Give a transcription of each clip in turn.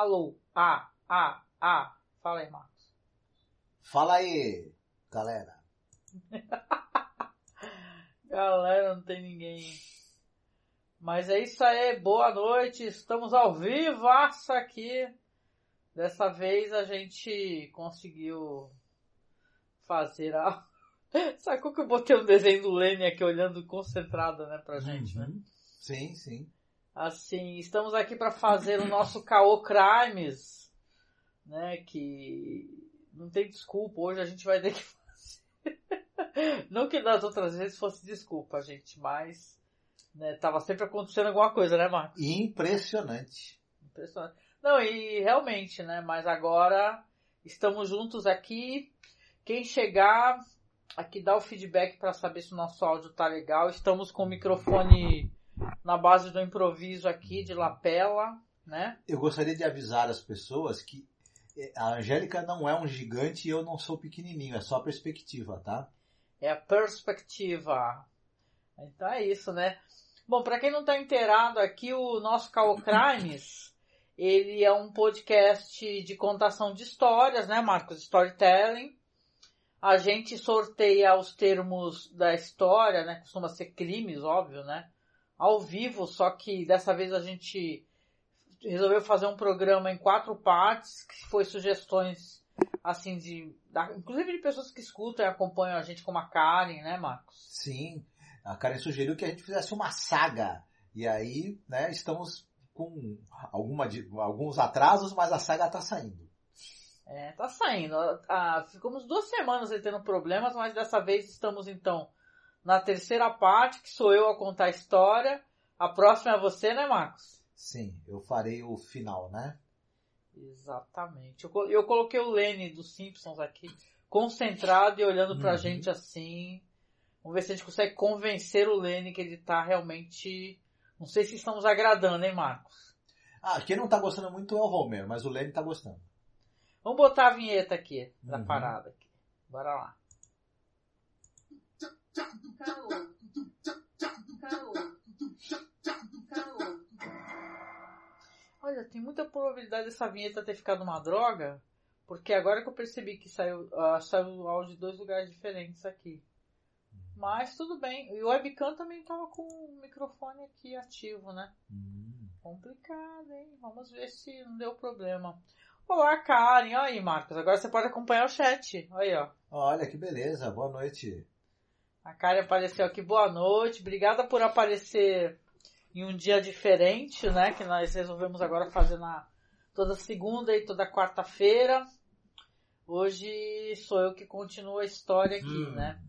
Alô? Ah, ah, ah. Fala aí, Marcos. Fala aí, galera. galera, não tem ninguém. Mas é isso aí, boa noite. Estamos ao vivo aqui. Dessa vez a gente conseguiu fazer a. Sabe qual que eu botei um desenho do Lenny aqui olhando concentrada, né, pra gente, né? uhum. né? Sim, sim. Assim, estamos aqui para fazer o nosso Caô Crimes, né, que não tem desculpa, hoje a gente vai ter que fazer. Não que das outras vezes fosse desculpa, gente, mas né, tava sempre acontecendo alguma coisa, né, Marcos? Impressionante. Impressionante. Não, e realmente, né, mas agora estamos juntos aqui. Quem chegar aqui dá o feedback para saber se o nosso áudio tá legal. Estamos com o microfone na base do improviso aqui de lapela, né? Eu gostaria de avisar as pessoas que eh, a Angélica não é um gigante e eu não sou pequenininho, é só a perspectiva, tá? É a perspectiva. Então é isso, né? Bom, para quem não está inteirado aqui, o nosso Call Crimes, ele é um podcast de contação de histórias, né, Marcos? Storytelling. A gente sorteia os termos da história, né? Costuma ser crimes, óbvio, né? Ao vivo, só que dessa vez a gente resolveu fazer um programa em quatro partes, que foi sugestões, assim, de, da, inclusive de pessoas que escutam e acompanham a gente, como a Karen, né, Marcos? Sim. A Karen sugeriu que a gente fizesse uma saga. E aí, né, estamos com alguma, alguns atrasos, mas a saga está saindo. É, tá saindo. Ah, ficamos duas semanas aí tendo problemas, mas dessa vez estamos então na terceira parte, que sou eu a contar a história. A próxima é você, né, Marcos? Sim, eu farei o final, né? Exatamente. Eu, eu coloquei o Lenny dos Simpsons aqui, concentrado e olhando pra uhum. gente assim. Vamos ver se a gente consegue convencer o Lenny que ele tá realmente. Não sei se estamos agradando, hein, Marcos? Ah, quem não tá gostando muito é o Homer, mas o Lenny tá gostando. Vamos botar a vinheta aqui, da uhum. parada aqui. Bora lá. Olha, tem muita probabilidade dessa vinheta ter ficado uma droga, porque agora que eu percebi que saiu, uh, saiu áudio de dois lugares diferentes aqui. Mas tudo bem. E o webcam também tava com o microfone aqui ativo, né? Hum. Complicado, hein? Vamos ver se não deu problema. Olá, Karen. Olha aí, Marcos. Agora você pode acompanhar o chat. Olha aí, ó. Olha que beleza. Boa noite. A Karen apareceu aqui. Boa noite. Obrigada por aparecer em um dia diferente, né? Que nós resolvemos agora fazer na toda segunda e toda quarta-feira. Hoje sou eu que continuo a história aqui, hum. né?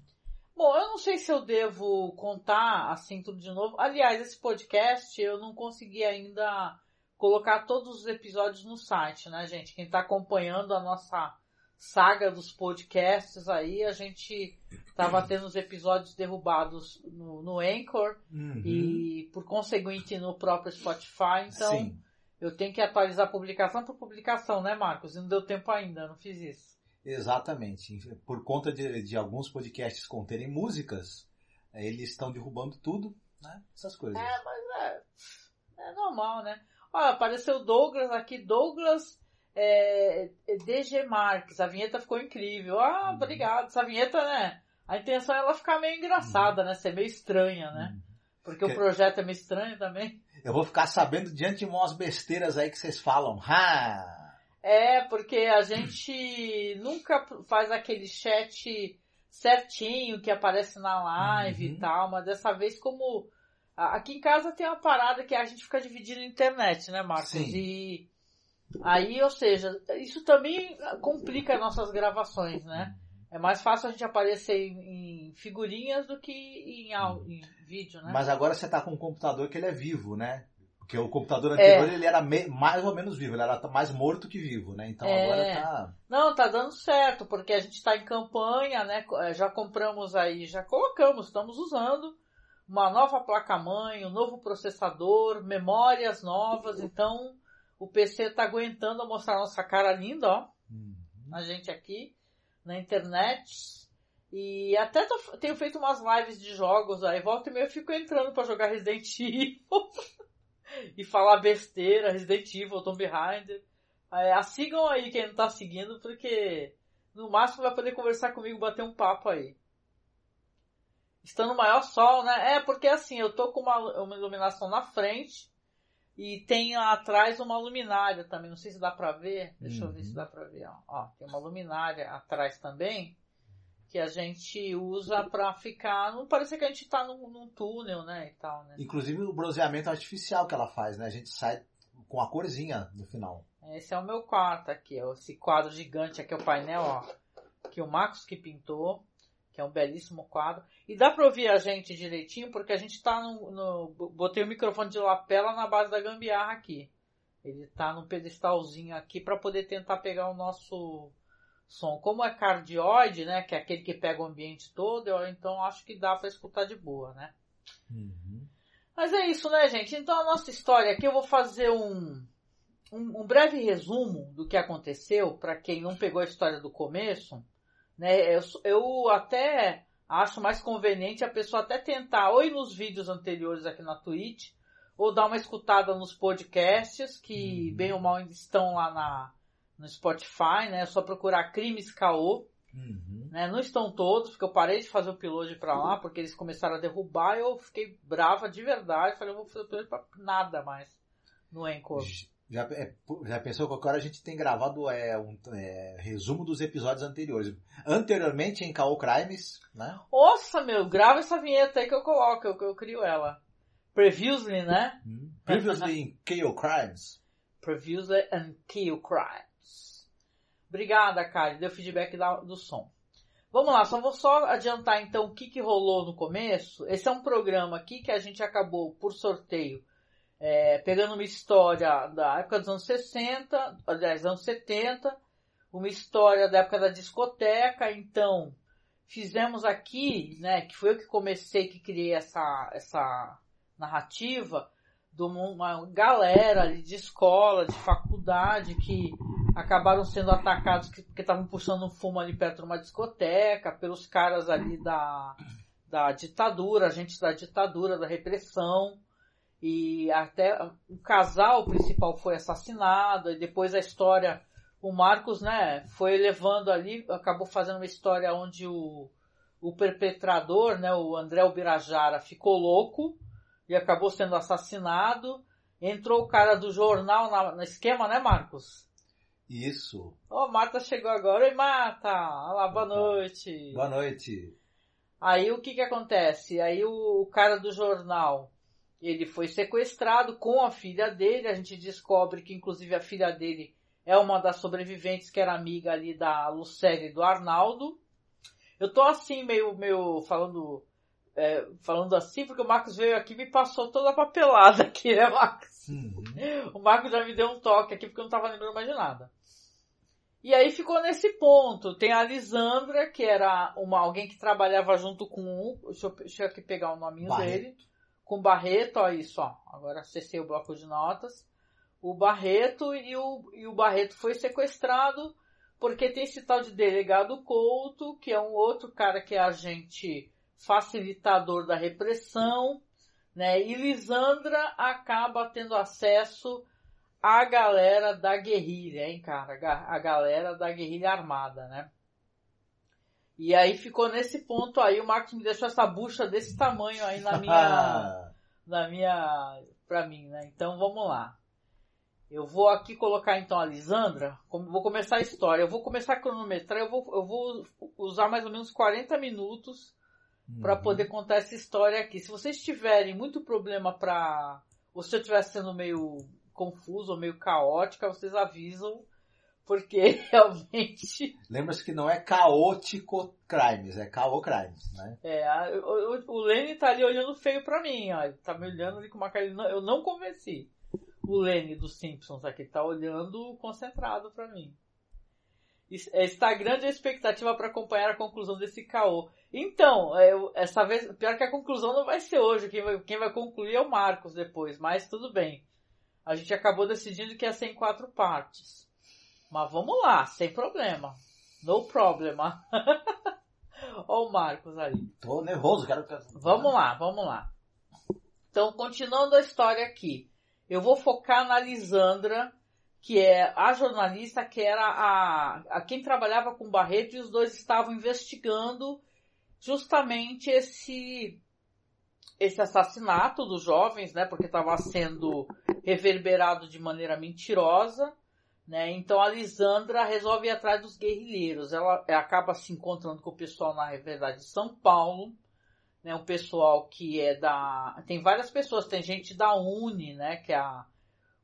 Bom, eu não sei se eu devo contar assim tudo de novo. Aliás, esse podcast eu não consegui ainda colocar todos os episódios no site, né, gente? Quem está acompanhando a nossa saga dos podcasts aí, a gente estava tendo os episódios derrubados no, no Anchor uhum. e por conseguinte no próprio Spotify, então Sim. eu tenho que atualizar publicação por publicação, né, Marcos? E não deu tempo ainda, não fiz isso. Exatamente. Por conta de, de alguns podcasts conterem músicas, eles estão derrubando tudo, né? Essas coisas. É, mas é, é normal, né? Olha, apareceu Douglas aqui, Douglas é, é DG Marques. A vinheta ficou incrível. Ah, uhum. obrigado. Essa vinheta, né? A intenção é ela ficar meio engraçada, né? Ser meio estranha, né? Uhum. Porque que... o projeto é meio estranho também. Eu vou ficar sabendo de antemão as besteiras aí que vocês falam. Ha! É, porque a gente nunca faz aquele chat certinho que aparece na live uhum. e tal, mas dessa vez como Aqui em casa tem uma parada que a gente fica dividindo a internet, né, Marcos? Sim. E aí, ou seja, isso também complica nossas gravações, né? É mais fácil a gente aparecer em, em figurinhas do que em, em, vídeo, né? Mas agora você tá com um computador que ele é vivo, né? Porque o computador anterior é. ele era me, mais ou menos vivo, ele era mais morto que vivo, né? Então é. agora tá. Não, tá dando certo, porque a gente tá em campanha, né? Já compramos aí, já colocamos, estamos usando uma nova placa-mãe, um novo processador, memórias novas, então o PC está aguentando mostrar nossa cara linda, ó, uhum. a gente aqui na internet. E até tô, tenho feito umas lives de jogos aí, volta e meia eu fico entrando para jogar Resident Evil e falar besteira, Resident Evil, Tomb Raider. É, sigam aí quem não tá seguindo, porque no máximo vai poder conversar comigo, bater um papo aí. Está no maior sol, né? É, porque assim, eu tô com uma, uma iluminação na frente e tem atrás uma luminária também. Não sei se dá pra ver. Deixa uhum. eu ver se uhum. dá pra ver. Ó. ó, tem uma luminária atrás também que a gente usa para ficar. Não parece que a gente tá num, num, túnel, né? E tal, né? Inclusive o bronzeamento artificial que ela faz, né? A gente sai com a corzinha no final. Esse é o meu quarto aqui, ó. Esse quadro gigante aqui, é o painel, ó. Que o Marcos que pintou que é um belíssimo quadro. E dá para ouvir a gente direitinho, porque a gente está no, no, Botei o microfone de lapela na base da gambiarra aqui. Ele está num pedestalzinho aqui para poder tentar pegar o nosso som. Como é cardioide, né, que é aquele que pega o ambiente todo, eu, então acho que dá para escutar de boa, né? Uhum. Mas é isso, né, gente? Então a nossa história aqui eu vou fazer um, um, um breve resumo do que aconteceu para quem não pegou a história do começo né? Eu, eu até acho mais conveniente a pessoa até tentar ou ir nos vídeos anteriores aqui na Twitch ou dar uma escutada nos podcasts que uhum. bem ou mal ainda estão lá na, no Spotify, né? É só procurar Crimes Caô. Uhum. Né? Não estão todos, porque eu parei de fazer o piloto para lá, porque eles começaram a derrubar e eu fiquei brava de verdade. Falei, eu vou fazer o piloto pra nada mais no Anchor. Já, é, já pensou que agora a gente tem gravado é, um é, resumo dos episódios anteriores. Anteriormente em Call Crimes, né? Nossa, meu, grava essa vinheta aí que eu coloco, eu, eu crio ela. Previously, né? Hum. Previously in Kill Crimes. Previously in Kill Crimes. Obrigada, Kari, deu feedback da, do som. Vamos lá, só vou só adiantar então o que, que rolou no começo. Esse é um programa aqui que a gente acabou por sorteio é, pegando uma história da época dos anos 60, aliás, anos 70, uma história da época da discoteca, então fizemos aqui, né, que foi eu que comecei, que criei essa, essa narrativa, de uma galera de escola, de faculdade, que acabaram sendo atacados porque estavam puxando um fumo ali perto de uma discoteca, pelos caras ali da, da ditadura, agentes da ditadura, da repressão e até o casal principal foi assassinado e depois a história o Marcos né foi levando ali acabou fazendo uma história onde o, o perpetrador né o André Ubirajara ficou louco e acabou sendo assassinado. Entrou o cara do jornal na, no esquema né Marcos? Isso. Ó oh, Marta chegou agora. Oi Marta! Olá boa noite! Boa noite. Aí o que que acontece? Aí o, o cara do jornal ele foi sequestrado com a filha dele. A gente descobre que, inclusive, a filha dele é uma das sobreviventes que era amiga ali da Lucélia e do Arnaldo. Eu tô assim, meio, meio falando, é, falando assim, porque o Marcos veio aqui e me passou toda a papelada aqui, né, Marcos? Uhum. O Marcos já me deu um toque aqui porque eu não tava lembrando mais de nada. E aí ficou nesse ponto. Tem a Lisandra, que era uma, alguém que trabalhava junto com um. Deixa eu, deixa eu aqui pegar o nominho Barreto. dele com Barreto, ó isso, ó. Agora acessei o bloco de notas. O Barreto e o, e o Barreto foi sequestrado porque tem esse tal de delegado Couto, que é um outro cara que é agente facilitador da repressão, né? E Lisandra acaba tendo acesso à galera da guerrilha, hein, cara? A galera da guerrilha armada, né? E aí ficou nesse ponto aí, o Marcos me deixou essa bucha desse tamanho aí na minha. na minha. pra mim, né? Então vamos lá. Eu vou aqui colocar então a Lisandra, vou começar a história. Eu vou começar a cronometrar, eu vou, eu vou usar mais ou menos 40 minutos uhum. para poder contar essa história aqui. Se vocês tiverem muito problema para. Ou se eu estiver sendo meio confuso ou meio caótica, vocês avisam porque realmente. Lembra-se que não é caótico crimes, é caô crimes, né? É, o, o Lenny tá ali olhando feio pra mim, ó. Ele tá me olhando ali com uma cara. Eu não convenci o Lenny dos Simpsons aqui, tá olhando concentrado pra mim. Está grande a expectativa para acompanhar a conclusão desse caô. Então, eu, essa vez, pior que a conclusão não vai ser hoje, quem vai, quem vai concluir é o Marcos depois, mas tudo bem. A gente acabou decidindo que ia ser em quatro partes. Mas vamos lá, sem problema. No problema. Olha o Marcos ali. Tô nervoso, quero. Vamos lá, vamos lá. Então, continuando a história aqui. Eu vou focar na Lisandra, que é a jornalista que era a, a quem trabalhava com Barreto e os dois estavam investigando justamente esse esse assassinato dos jovens, né, porque estava sendo reverberado de maneira mentirosa, né? Então a Lisandra resolve ir atrás dos guerrilheiros. Ela, ela acaba se encontrando com o pessoal na verdade de São Paulo, né, um pessoal que é da tem várias pessoas, tem gente da Uni, né, que é a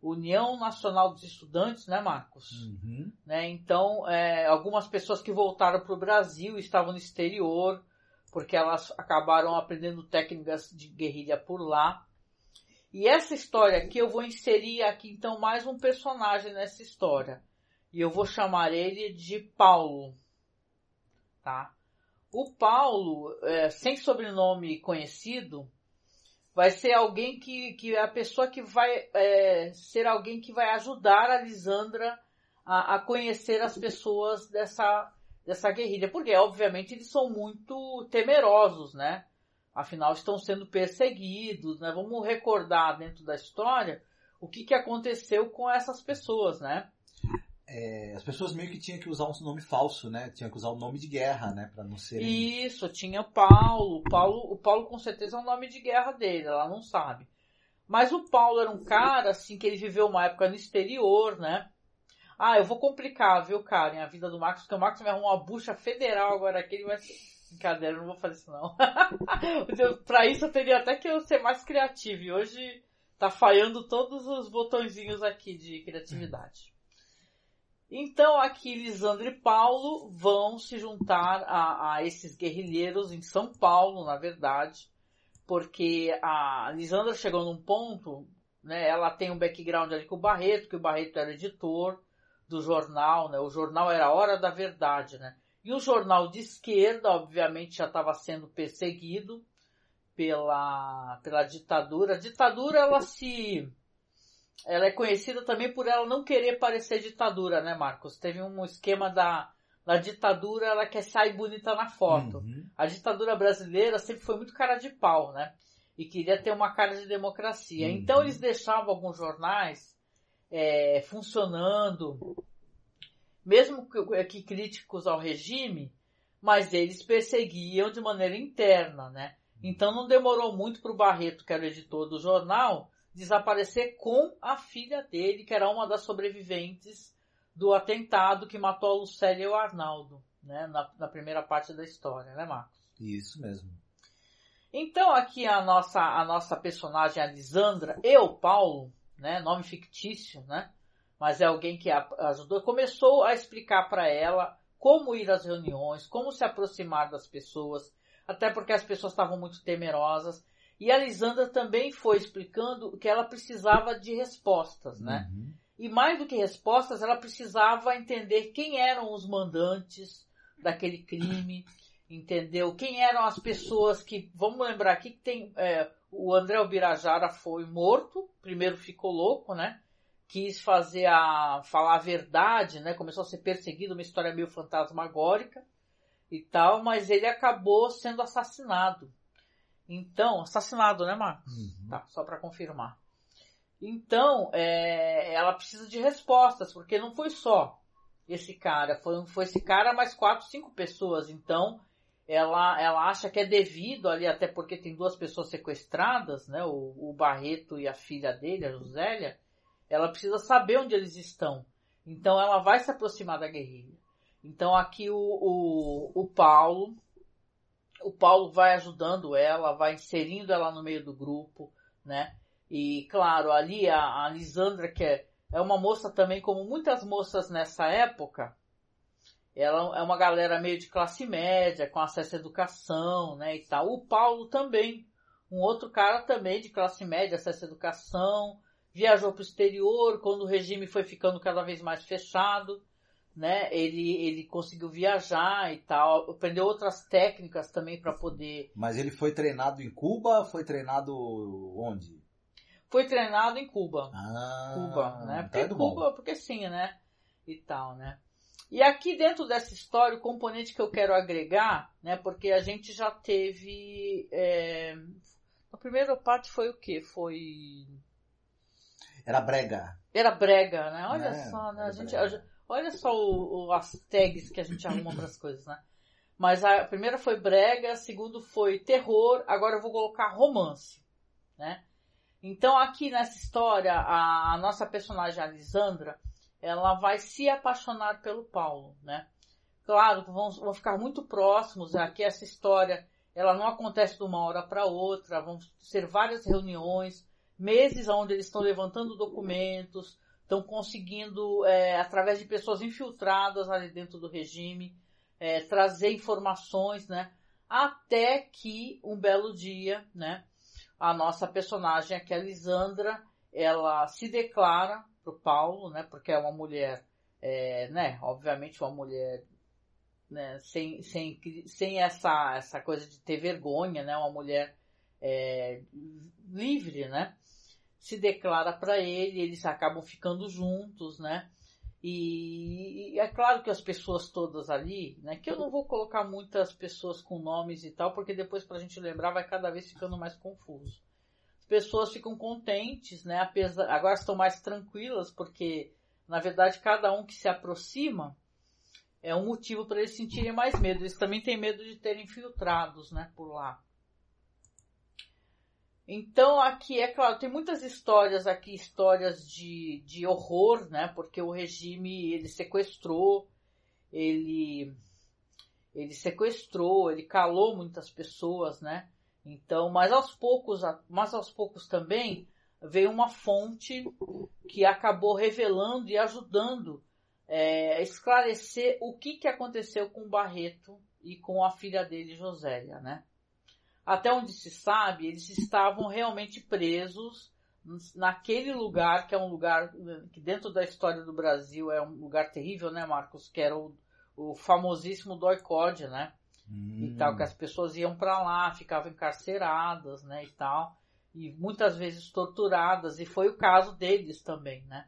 União Nacional dos Estudantes, né, Marcos? Uhum. Né? Então, é, algumas pessoas que voltaram para o Brasil estavam no exterior, porque elas acabaram aprendendo técnicas de guerrilha por lá. E essa história aqui eu vou inserir aqui então mais um personagem nessa história. E eu vou chamar ele de Paulo. Tá? O Paulo, é, sem sobrenome conhecido, vai ser alguém que, que é a pessoa que vai é, ser alguém que vai ajudar a Lisandra a, a conhecer as pessoas dessa dessa guerrilha, porque obviamente eles são muito temerosos, né? Afinal estão sendo perseguidos, né? Vamos recordar dentro da história o que, que aconteceu com essas pessoas, né? É, as pessoas meio que tinham que usar um nome falso, né? Tinham que usar o um nome de guerra, né? Para não ser. Isso, tinha Paulo. Paulo. O Paulo com certeza é o nome de guerra dele, ela não sabe. Mas o Paulo era um cara, assim, que ele viveu uma época no exterior, né? Ah, eu vou complicar, viu, Karen, a vida do Marcos, porque o Marcos me arrumou uma bucha federal agora aqui, ele vai... Brincadeira, não vou fazer isso não. pra isso eu teria até que eu ser mais criativo, e hoje tá falhando todos os botõezinhos aqui de criatividade. Então aqui Lisandro e Paulo vão se juntar a, a esses guerrilheiros em São Paulo, na verdade, porque a Lisandra chegou num ponto, né, ela tem um background ali com o Barreto, que o Barreto era editor, do jornal, né? O jornal era a Hora da Verdade, né? E o jornal de esquerda, obviamente, já estava sendo perseguido pela, pela ditadura. A ditadura, ela se... Ela é conhecida também por ela não querer parecer ditadura, né, Marcos? Teve um esquema da, da ditadura, ela quer sair bonita na foto. Uhum. A ditadura brasileira sempre foi muito cara de pau, né? E queria ter uma cara de democracia. Uhum. Então eles deixavam alguns jornais é, funcionando, mesmo que, que críticos ao regime, mas eles perseguiam de maneira interna, né? Então não demorou muito para o Barreto, que era o editor do jornal, desaparecer com a filha dele, que era uma das sobreviventes do atentado que matou a Lucélia e o Arnaldo, né? Na, na primeira parte da história, né, Marcos? Isso mesmo. Então aqui a nossa, a nossa personagem, a Lisandra, e o Paulo, né? Nome fictício, né? Mas é alguém que ajudou. Começou a explicar para ela como ir às reuniões, como se aproximar das pessoas, até porque as pessoas estavam muito temerosas. E a Lisandra também foi explicando que ela precisava de respostas, né? Uhum. E mais do que respostas, ela precisava entender quem eram os mandantes daquele crime, entendeu? Quem eram as pessoas que, vamos lembrar aqui que tem é, o André Albirajara foi morto, primeiro ficou louco, né? Quis fazer a falar a verdade, né? Começou a ser perseguido, uma história meio fantasmagórica e tal, mas ele acabou sendo assassinado. Então, assassinado, né, Marcos? Uhum. Tá, só para confirmar. Então, é, ela precisa de respostas, porque não foi só esse cara, foi, foi esse cara mais quatro, cinco pessoas. Então, ela, ela acha que é devido ali, até porque tem duas pessoas sequestradas, né? O, o Barreto e a filha dele, a Josélia. Ela precisa saber onde eles estão. Então ela vai se aproximar da guerrilha. Então aqui o, o, o Paulo, o Paulo vai ajudando ela, vai inserindo ela no meio do grupo, né? E claro, ali a, a Lisandra, que é, é uma moça também, como muitas moças nessa época, ela é uma galera meio de classe média, com acesso à educação, né, e tal. O Paulo também, um outro cara também de classe média, acesso à educação, viajou para o exterior, quando o regime foi ficando cada vez mais fechado, né, ele, ele conseguiu viajar e tal, aprendeu outras técnicas também para poder... Mas ele foi treinado em Cuba, foi treinado onde? Foi treinado em Cuba. Ah, Cuba, né? tá Porque bom. Cuba, porque sim, né? E tal, né? E aqui dentro dessa história, o componente que eu quero agregar, né? Porque a gente já teve. É... A primeira parte foi o quê? Foi. Era brega. Era brega, né? Olha É, só, né? A gente, brega. olha só o, o- as tags que a gente arruma para as coisas, né? Mas a primeira foi brega, a segunda foi terror, agora eu vou colocar romance, né? Então aqui nessa história, a, a nossa personagem a Lisandra, ela vai se apaixonar pelo Paulo, né? Claro que vão, vão ficar muito próximos, aqui essa história, ela não acontece de uma hora para outra, vão ser várias reuniões, meses onde eles estão levantando documentos, estão conseguindo, é, através de pessoas infiltradas ali dentro do regime, é, trazer informações, né? Até que um belo dia, né? A nossa personagem aqui, a Lisandra, ela se declara pro Paulo, né? Porque é uma mulher, é, né? Obviamente uma mulher, né? Sem, sem, sem essa, essa coisa de ter vergonha, né? Uma mulher é, livre, né? Se declara para ele, eles acabam ficando juntos, né? E, e é claro que as pessoas todas ali, né? Que eu não vou colocar muitas pessoas com nomes e tal, porque depois pra gente lembrar vai cada vez ficando mais confuso. As pessoas ficam contentes, né? Apesar, agora estão mais tranquilas, porque na verdade cada um que se aproxima é um motivo para eles sentirem mais medo. Eles também têm medo de terem infiltrados, né? Por lá. Então aqui é claro, tem muitas histórias aqui, histórias de, de horror, né? Porque o regime ele sequestrou, ele ele sequestrou, ele calou muitas pessoas, né? Então, mas aos poucos, mas aos poucos também veio uma fonte que acabou revelando e ajudando é, a esclarecer o que, que aconteceu com o Barreto e com a filha dele, Josélia, né? Até onde se sabe, eles estavam realmente presos naquele lugar, que é um lugar que dentro da história do Brasil é um lugar terrível, né, Marcos? Que era o, o famosíssimo doicode, né? Hum. E tal, que as pessoas iam para lá, ficavam encarceradas, né, e tal. E muitas vezes torturadas, e foi o caso deles também, né?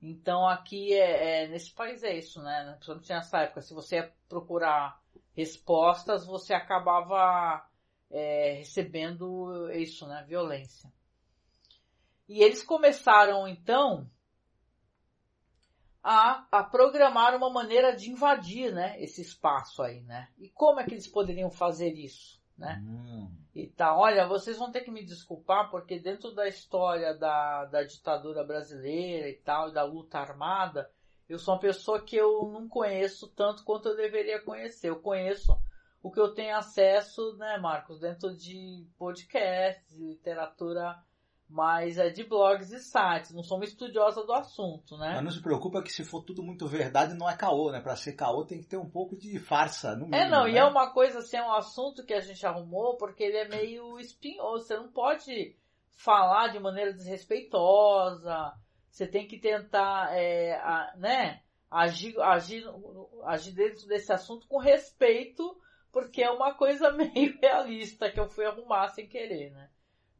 Então aqui é, é nesse país é isso, né? Principalmente nessa época, se você ia procurar respostas, você acabava é, recebendo isso, né? Violência. E eles começaram então a, a programar uma maneira de invadir, né? Esse espaço aí, né? E como é que eles poderiam fazer isso, né? Hum. E tá, olha, vocês vão ter que me desculpar porque dentro da história da, da ditadura brasileira e tal, da luta armada, eu sou uma pessoa que eu não conheço tanto quanto eu deveria conhecer. Eu conheço o que eu tenho acesso, né, Marcos, dentro de podcasts, literatura mais é, de blogs e sites. Não sou uma estudiosa do assunto, né? Mas não se preocupa que se for tudo muito verdade, não é caô, né? Pra ser caô tem que ter um pouco de farsa, no mínimo. É, não, né? e é uma coisa assim, é um assunto que a gente arrumou porque ele é meio espinhoso. Você não pode falar de maneira desrespeitosa. Você tem que tentar, é, a, né, agir, agir, agir dentro desse assunto com respeito, porque é uma coisa meio realista que eu fui arrumar sem querer, né?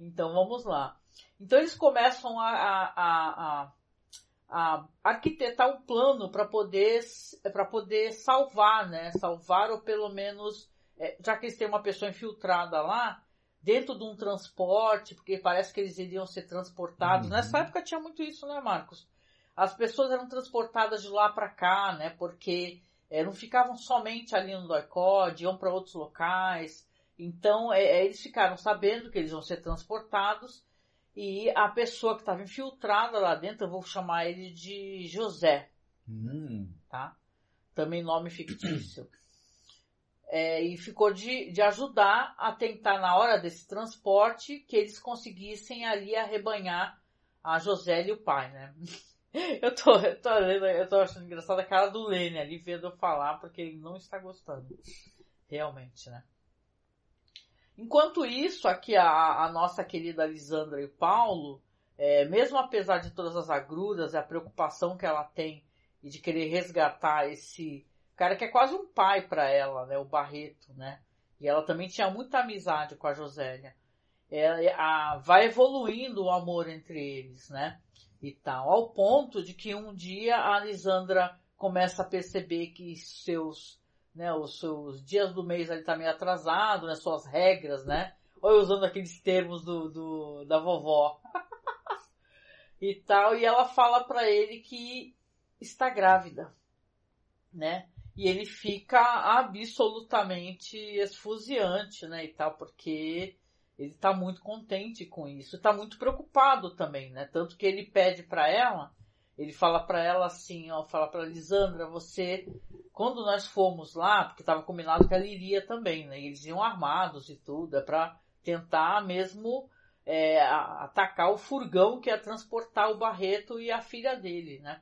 Então vamos lá. Então eles começam a, a, a, a arquitetar um plano para poder para poder salvar, né? Salvar ou pelo menos é, já que eles têm uma pessoa infiltrada lá dentro de um transporte, porque parece que eles iriam ser transportados. Uhum. Nessa época tinha muito isso, né, Marcos? As pessoas eram transportadas de lá para cá, né? Porque é, não ficavam somente ali no Doicode, iam para outros locais. Então é, eles ficaram sabendo que eles vão ser transportados e a pessoa que estava infiltrada lá dentro, eu vou chamar ele de José, Hum. tá? Também nome fictício. É, e ficou de, de ajudar a tentar, na hora desse transporte, que eles conseguissem ali arrebanhar a José e o pai, né? Eu tô, eu tô, eu tô achando engraçada a cara do Lene ali vendo eu falar, porque ele não está gostando. Realmente, né? Enquanto isso, aqui a, a nossa querida Lisandra e o Paulo, é, mesmo apesar de todas as agruras e a preocupação que ela tem e de querer resgatar esse cara que é quase um pai para ela, né, o Barreto, né? E ela também tinha muita amizade com a Josélia. É, a, vai evoluindo o amor entre eles, né? E tal, ao ponto de que um dia a Lisandra começa a perceber que seus né, os seus dias do mês ali tá meio atrasado, né, suas regras, né? Ou usando aqueles termos do, do da vovó. e tal, e ela fala para ele que está grávida, né? E ele fica absolutamente esfuziante, né, e tal, porque ele tá muito contente com isso, tá muito preocupado também, né? Tanto que ele pede para ela, ele fala para ela assim, ó, fala para Lisandra, você, quando nós fomos lá, porque tava combinado que ela iria também, né? Eles iam armados e tudo, é para tentar mesmo é, atacar o furgão que ia transportar o Barreto e a filha dele, né?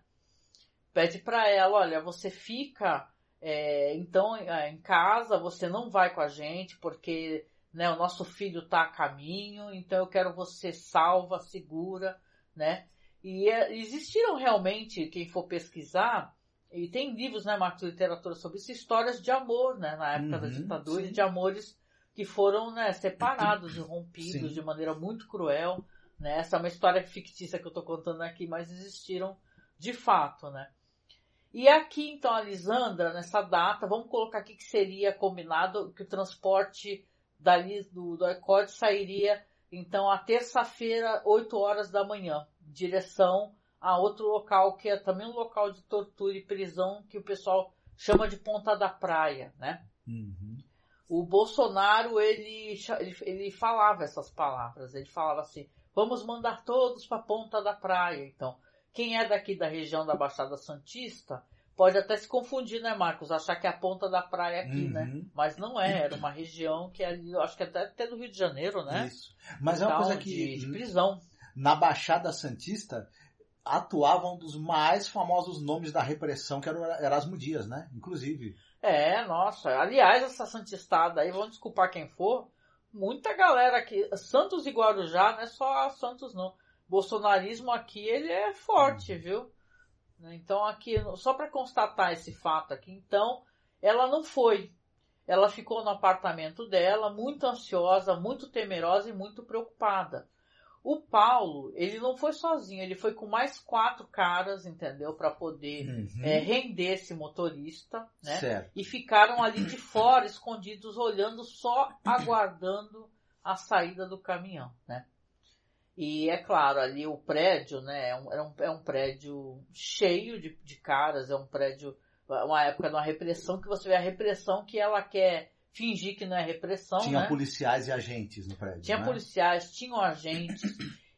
Pede para ela, olha, você fica é, então é, em casa, você não vai com a gente porque né, o nosso filho está a caminho, então eu quero você salva, segura, né? E é, existiram realmente, quem for pesquisar, e tem livros, né, Marcos, literatura sobre isso, histórias de amor, né, na época uhum, da ditadura, sim. de amores que foram, né, separados e rompidos sim. de maneira muito cruel, né? Essa é uma história fictícia que eu estou contando aqui, mas existiram de fato, né? E aqui, então, a Lisandra, nessa data, vamos colocar aqui que seria combinado que o transporte dali do, do ECOD sairia, então, a terça-feira, 8 horas da manhã, direção a outro local que é também um local de tortura e prisão que o pessoal chama de Ponta da Praia, né? Uhum. O Bolsonaro, ele, ele, ele falava essas palavras, ele falava assim, vamos mandar todos para Ponta da Praia, então. Quem é daqui da região da Baixada Santista pode até se confundir, né, Marcos? Achar que é a ponta da praia aqui, né? uhum. né? Mas não é, era uma região que é ali, acho que até, até do Rio de Janeiro, né? Isso. Mas é uma coisa que. De, de prisão. Na Baixada Santista atuava um dos mais famosos nomes da repressão, que era o Erasmo Dias, né? Inclusive. É, nossa. Aliás, essa Santistada aí, vamos desculpar quem for, muita galera aqui, Santos e Guarujá, não é só Santos não. Bolsonarismo aqui, ele é forte, uhum. viu? Então aqui, só para constatar esse fato aqui, então, ela não foi. Ela ficou no apartamento dela, muito ansiosa, muito temerosa e muito preocupada. O Paulo, ele não foi sozinho, ele foi com mais quatro caras, entendeu? Para poder uhum. é, render esse motorista, né? Certo. E ficaram ali de fora, escondidos, olhando, só aguardando a saída do caminhão, né? E é claro, ali o prédio, né? É um, é um, é um prédio cheio de, de caras, é um prédio, uma época de uma repressão que você vê a repressão que ela quer fingir que não é repressão. Tinha né? policiais e agentes no prédio. Tinha né? policiais, tinham agentes.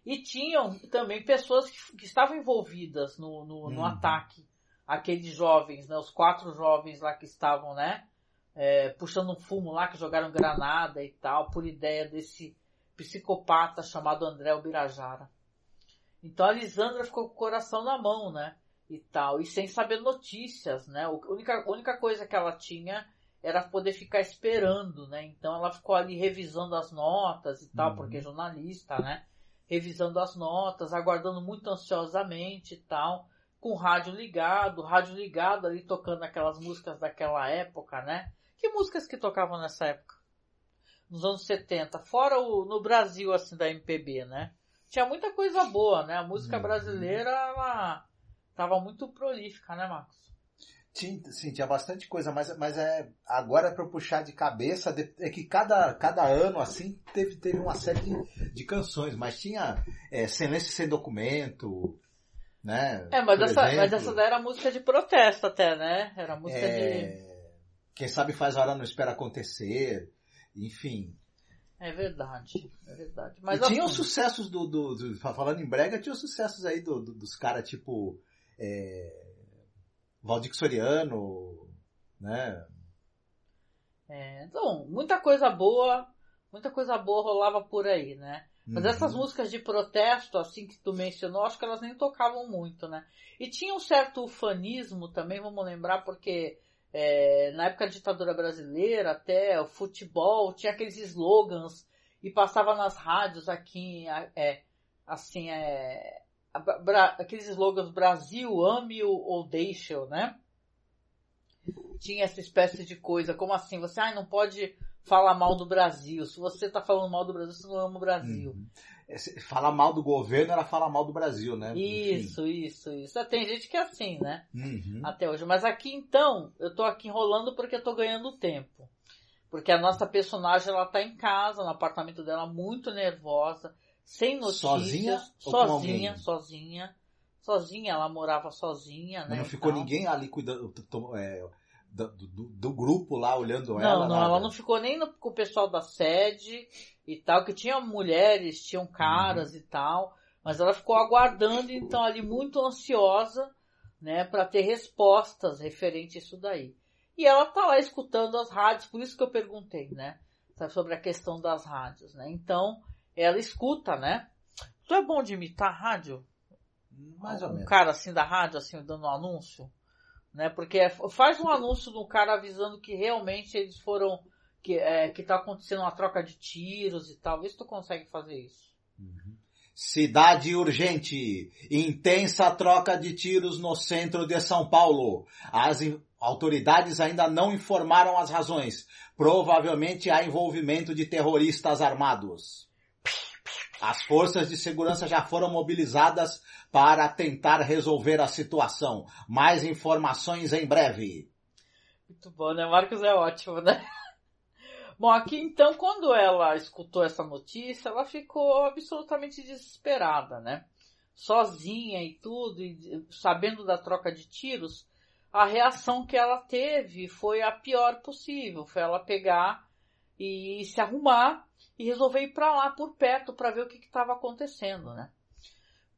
e tinham também pessoas que, que estavam envolvidas no, no, no hum. ataque. Aqueles jovens, né? Os quatro jovens lá que estavam, né? É, puxando um fumo lá, que jogaram granada e tal, por ideia desse psicopata chamado André Ubirajara. Então a Lisandra ficou com o coração na mão, né? E tal, e sem saber notícias, né? A única, única coisa que ela tinha era poder ficar esperando, né? Então ela ficou ali revisando as notas e tal, uhum. porque é jornalista, né? Revisando as notas, aguardando muito ansiosamente e tal, com o rádio ligado, rádio ligado ali tocando aquelas músicas daquela época, né? Que músicas que tocavam nessa época? Nos anos 70, fora o, no Brasil, assim, da MPB, né? Tinha muita coisa boa, né? A música uhum. brasileira, ela tava muito prolífica, né, Marcos? Tinha, sim, tinha bastante coisa, mas, mas é agora para puxar de cabeça é que cada, cada ano assim teve, teve uma série de, de canções, mas tinha é, Silêncio sem documento, né? É, mas essa, mas essa daí era música de protesto até, né? Era música é, de. Quem sabe faz hora não espera acontecer, enfim. É verdade, é verdade. Mas e tinha os sucessos do, do, do, Falando em brega, tinha os sucessos aí do, do dos caras tipo. É, Valdir Soriano, né? É, então, muita coisa boa, muita coisa boa rolava por aí, né? Mas uhum. essas músicas de protesto, assim que tu mencionou, acho que elas nem tocavam muito, né? E tinha um certo ufanismo também, vamos lembrar, porque é, na época da ditadura brasileira, até o futebol, tinha aqueles slogans e passava nas rádios aqui, é, assim, é, aqueles slogans Brasil, ame-o ou deixe-o, né? Tinha essa espécie de coisa, como assim? Você ah, não pode falar mal do Brasil. Se você tá falando mal do Brasil, você não ama o Brasil. Uhum. Falar mal do governo era falar mal do Brasil, né? Isso, Enfim. isso, isso. Tem gente que é assim, né? Uhum. Até hoje. Mas aqui então, eu tô aqui enrolando porque eu tô ganhando tempo. Porque a nossa personagem, ela tá em casa, no apartamento dela, muito nervosa sem notícias, Sozinha sozinha, sozinha, sozinha, ela morava sozinha, né? Mas não ficou tal. ninguém ali cuidando é, do, do- do grupo lá olhando Não, ela? não, nada? ela não ficou nem no- com o pessoal da sede e tal, que tinha mulheres, tinham caras Uhum. e tal, mas ela ficou aguardando, então ali muito ansiosa, né, para ter respostas referente a isso daí. E ela tá lá escutando as rádios, por isso que eu perguntei, né, sabe, sobre a questão das rádios, né. Então, ela escuta, né. Tu é bom de imitar rádio? Mais ou um menos. cara assim da rádio, assim, dando um anúncio, né? Porque é- faz um anúncio um cara avisando que realmente eles foram, que, é, que tá acontecendo uma troca de tiros e tal. Vê se tu consegue fazer isso. Uhum. Cidade urgente. Intensa troca de tiros no centro de São Paulo. As autoridades ainda não informaram as razões. Provavelmente há envolvimento de terroristas armados. As forças de segurança já foram mobilizadas para tentar resolver a situação. Mais informações em breve. Muito bom, né? Marcos é ótimo, né? Bom, aqui então, quando ela escutou essa notícia, ela ficou absolutamente desesperada, né? Sozinha e tudo, e sabendo da troca de tiros, a reação que ela teve foi a pior possível. Foi ela pegar e se arrumar e resolver ir para lá por perto para ver o que estava acontecendo, né?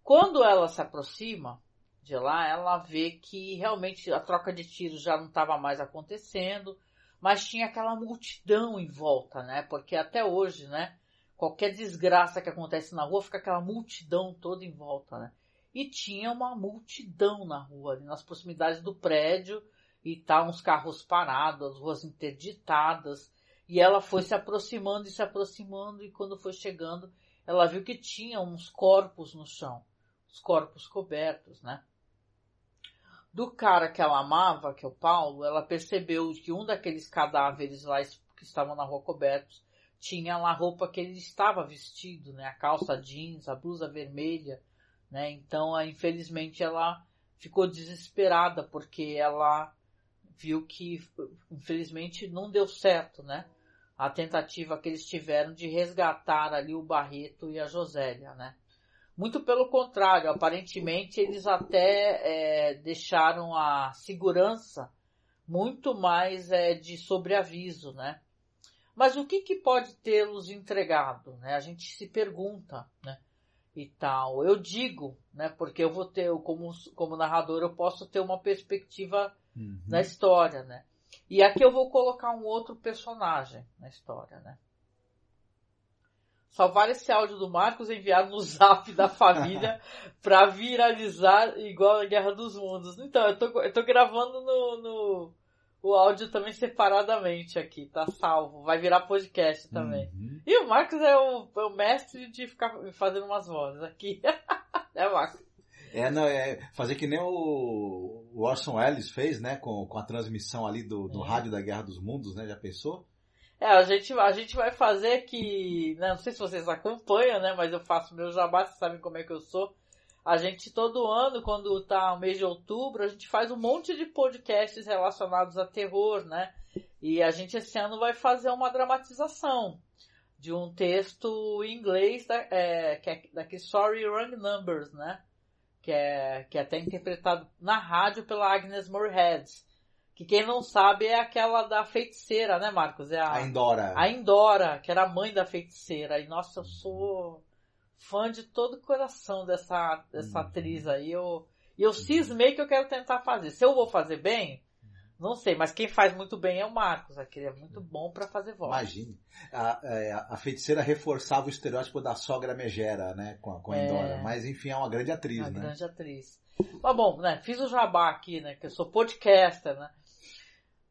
Quando ela se aproxima de lá, ela vê que realmente a troca de tiros já não estava mais acontecendo, mas tinha aquela multidão em volta, né? Porque até hoje, né? Qualquer desgraça que acontece na rua, fica aquela multidão toda em volta, né? E tinha uma multidão na rua, ali nas proximidades do prédio, e tá uns carros parados, as ruas interditadas, e ela foi se aproximando e se aproximando, e quando foi chegando, ela viu que tinha uns corpos no chão, os corpos cobertos, né? Do cara que ela amava, que é o Paulo, ela percebeu que um daqueles cadáveres lá que estavam na rua cobertos tinha lá a roupa que ele estava vestido, né? A calça jeans, a blusa vermelha, né? Então, infelizmente, ela ficou desesperada porque ela viu que, infelizmente, não deu certo, né? A tentativa que eles tiveram de resgatar ali o Barreto e a Josélia, né? Muito pelo contrário, aparentemente eles até é, deixaram a segurança muito mais é, de sobreaviso, né? Mas o que, que pode tê-los entregado, né? A gente se pergunta, né? E tal. Eu digo, né? Porque eu vou ter, como, como narrador, eu posso ter uma perspectiva Uhum. na história, né? E aqui eu vou colocar um outro personagem na história, né? Salvar esse áudio do Marcos e enviar no zap da família pra viralizar igual a Guerra dos Mundos. Então, eu tô, eu tô gravando no, no o áudio também separadamente aqui, tá salvo. Vai virar podcast também. Uhum. E o Marcos é o, é o mestre de ficar fazendo umas vozes aqui. é, Marcos? É, não, é fazer que nem o, o Orson Welles fez, né, com, com a transmissão ali do, do É. rádio da Guerra dos Mundos, né, já pensou? É, a gente, a gente vai fazer que, né, não sei se vocês acompanham, né, mas eu faço meu jabá, vocês sabem como é que eu sou. A gente todo ano, quando tá o mês de outubro, a gente faz um monte de podcasts relacionados a terror, né? E a gente esse ano vai fazer uma dramatização de um texto em inglês da, é, que é daquele Sorry Wrong Numbers, né? Que é, que é até interpretado na rádio pela Agnes Moorehead. Que quem não sabe é aquela da feiticeira, né, Marcos? É a, A Indora. a Indora, que era a mãe da feiticeira. E nossa, eu sou fã de todo o coração dessa, dessa Uhum. atriz aí. Eu, e eu cismei que eu quero tentar fazer. Se eu vou fazer bem, não sei, mas quem faz muito bem é o Marcos. Aquele é muito bom pra fazer voz. Imagine. A, é, a feiticeira reforçava o estereótipo da sogra megera, né, com a, com a É. Indora. Mas enfim, é uma grande atriz, Uma né? grande atriz. Mas bom, né? Fiz o jabá aqui, né? Que eu sou podcaster, né?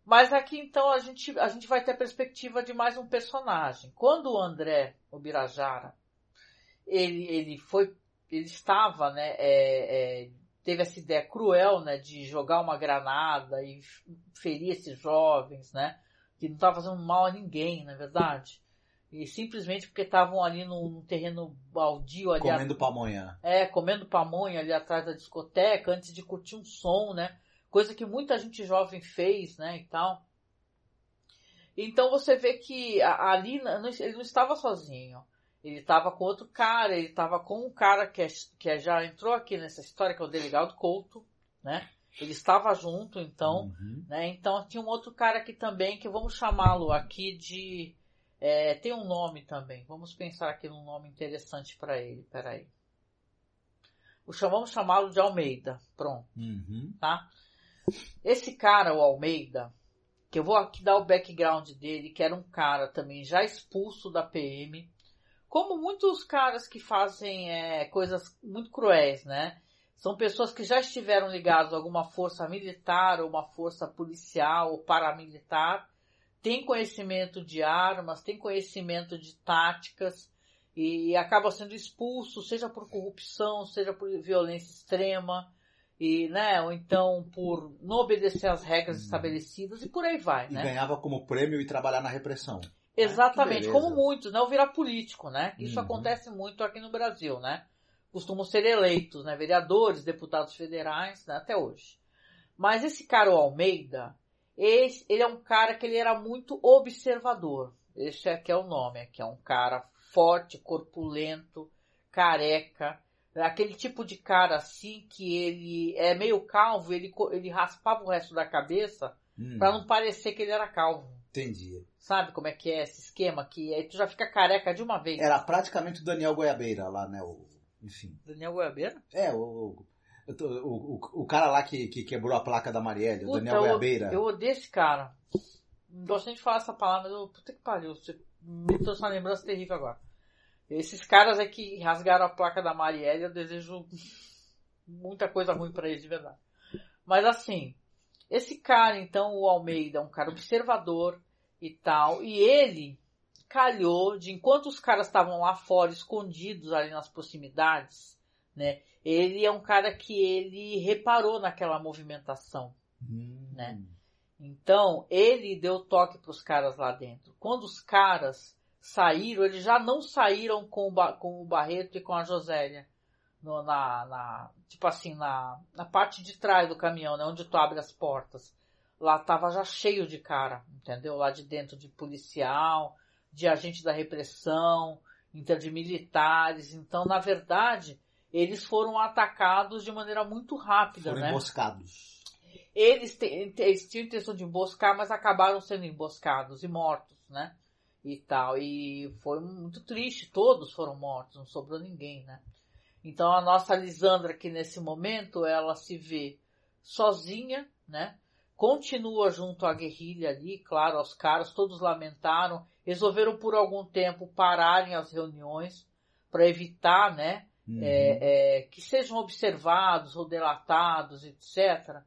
Mas aqui então a gente, a gente vai ter a perspectiva de mais um personagem. Quando o André, o Birajara, ele, ele foi, ele estava, né? é, é, teve essa ideia cruel, né? De jogar uma granada e ferir esses jovens, né? Que não estava fazendo mal a ninguém, na é verdade. E simplesmente porque estavam ali num, terreno baldio ali Comendo pamonha. é, comendo pamonha ali atrás da discoteca antes de curtir um som, né? Coisa que muita gente jovem fez, né, e tal. Então você vê que a- ali não- ele não estava sozinho. Ele estava com outro cara, ele estava com um cara que, é, que é, já entrou aqui nessa história, que é o delegado Couto, né? Ele estava junto, então, uhum. né? Então tinha um outro cara aqui também que vamos chamá-lo aqui de é, tem um nome também. Vamos pensar aqui num nome interessante para ele. Peraí. O chamamos chamá-lo de Almeida. Pronto. Uhum. Tá? Esse cara, o Almeida, que eu vou aqui dar o background dele, que era um cara também já expulso da PM, como muitos caras que fazem é, coisas muito cruéis, né? São pessoas que já estiveram ligadas a alguma força militar, ou uma força policial ou paramilitar, tem conhecimento de armas, tem conhecimento de táticas e acaba sendo expulso, seja por corrupção, seja por violência extrema, e, né, ou então por não obedecer às regras uhum. estabelecidas e por aí vai, e né? ganhava como prêmio e trabalhar na repressão. Exatamente, como muitos, né? Ou virar político, né? Isso uhum. acontece muito aqui no Brasil, né? Costumam ser eleitos, né? Vereadores, deputados federais, né? até hoje. Mas esse cara, o Almeida, esse, ele é um cara que ele era muito observador. Esse aqui é o nome, que é um cara forte, corpulento, careca, aquele tipo de cara assim que ele é meio calvo, ele, ele raspava o resto da cabeça hum. para não parecer que ele era calvo. Entendi. Sabe como é que é esse esquema? Que aí tu já fica careca de uma vez. Era praticamente o Daniel Goiabeira lá, né? O, enfim. Daniel Goiabeira? É, o, o, o, o, cara lá que, que quebrou a placa da Marielle, o Daniel Goiabeira. Eu, eu odeio esse cara. Não gosto nem de falar essa palavra, mas eu, puta que pariu, você me trouxe uma lembrança terrível agora. Esses caras é que rasgaram a placa da Marielle, eu desejo muita coisa ruim para eles, de verdade. Mas assim, esse cara, então, o Almeida, um cara observador e tal, e ele calhou de, enquanto os caras estavam lá fora, escondidos ali nas proximidades, né, ele é um cara que ele reparou naquela movimentação, hum. né? Então, ele deu toque para os caras lá dentro. Quando os caras saíram, eles já não saíram com o, com o Barreto e com a Josélia. No, na, na, tipo assim, na, na parte de trás do caminhão, né? Onde tu abre as portas. Lá tava já cheio de cara, entendeu? Lá de dentro de policial, de agente da repressão, então de militares. Então, na verdade, eles foram atacados de maneira muito rápida, foram né? emboscados. Eles, eles tinham intenção de emboscar, mas acabaram sendo emboscados e mortos, né? E tal. E foi muito triste, todos foram mortos, não sobrou ninguém, né? Então a nossa Lisandra aqui nesse momento, ela se vê sozinha, né? Continua junto à guerrilha ali, claro, os caras todos lamentaram, resolveram por algum tempo pararem as reuniões para evitar, né, uhum. é, é, que sejam observados ou delatados, etc.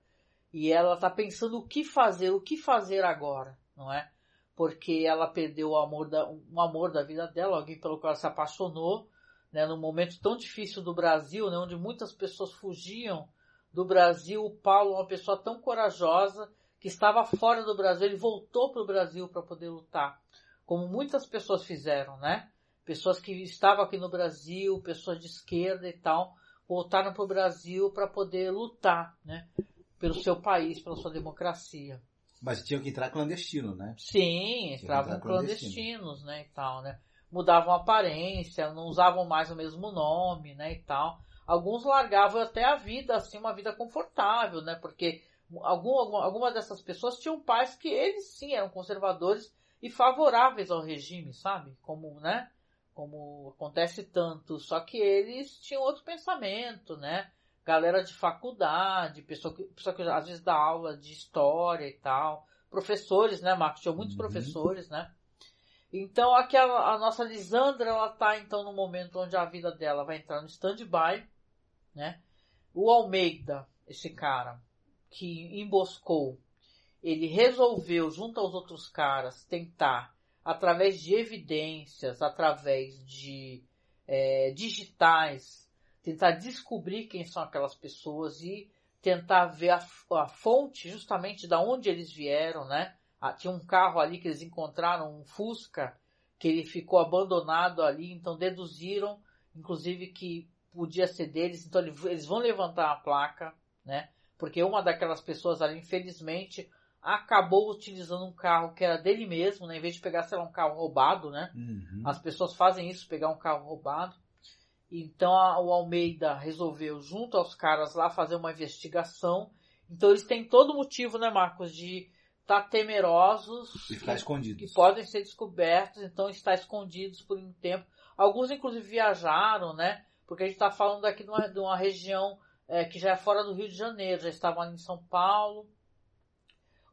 E ela está pensando o que fazer, o que fazer agora, não é? Porque ela perdeu o amor da, um amor da vida dela, alguém pelo qual ela se apaixonou, né, num momento tão difícil do Brasil, né, onde muitas pessoas fugiam do Brasil. O Paulo, uma pessoa tão corajosa, que estava fora do Brasil, ele voltou para o Brasil para poder lutar, como muitas pessoas fizeram, né? pessoas que estavam aqui no Brasil, pessoas de esquerda e tal, voltaram para o Brasil para poder lutar, né? Pelo seu país, pela sua democracia. Mas tinham que entrar clandestino, né? Sim, entravam clandestinos, né, e tal, né? Mudavam aparência, não usavam mais o mesmo nome, né, e tal. Alguns largavam até a vida, assim, uma vida confortável, né? Porque algum, alguma, alguma dessas pessoas tinham pais que eles sim eram conservadores e favoráveis ao regime, sabe? Como, né? como acontece tanto, só que eles tinham outro pensamento, né? Galera de faculdade, pessoa que, pessoa que às vezes dá aula de história e tal, professores, né, Marcos? Tinha muitos uhum. professores, né? Então, aqui a, a, nossa Lisandra, ela tá então no momento onde a vida dela vai entrar no stand-by, né? O Almeida, esse cara, que emboscou, ele resolveu, junto aos outros caras, tentar através de evidências, através de é, digitais, tentar descobrir quem são aquelas pessoas e tentar ver a, a fonte justamente da onde eles vieram, né? Ah, tinha um carro ali que eles encontraram, um Fusca, que ele ficou abandonado ali, então deduziram, inclusive, que podia ser deles, então eles vão levantar a placa, né? Porque uma daquelas pessoas ali, infelizmente, acabou utilizando um carro que era dele mesmo, né? Em vez de pegar, sei lá, um carro roubado, né? Uhum. As pessoas fazem isso, pegar um carro roubado. Então a, o Almeida resolveu, junto aos caras lá, fazer uma investigação. Então eles têm todo motivo, né, Marcos, de estar tá temerosos. E ficar escondidos. Que podem ser descobertos, então estar escondidos por um tempo. Alguns, inclusive, viajaram, né? Porque a gente está falando aqui de uma, de uma região é, que já é fora do Rio de Janeiro, já estavam ali em São Paulo.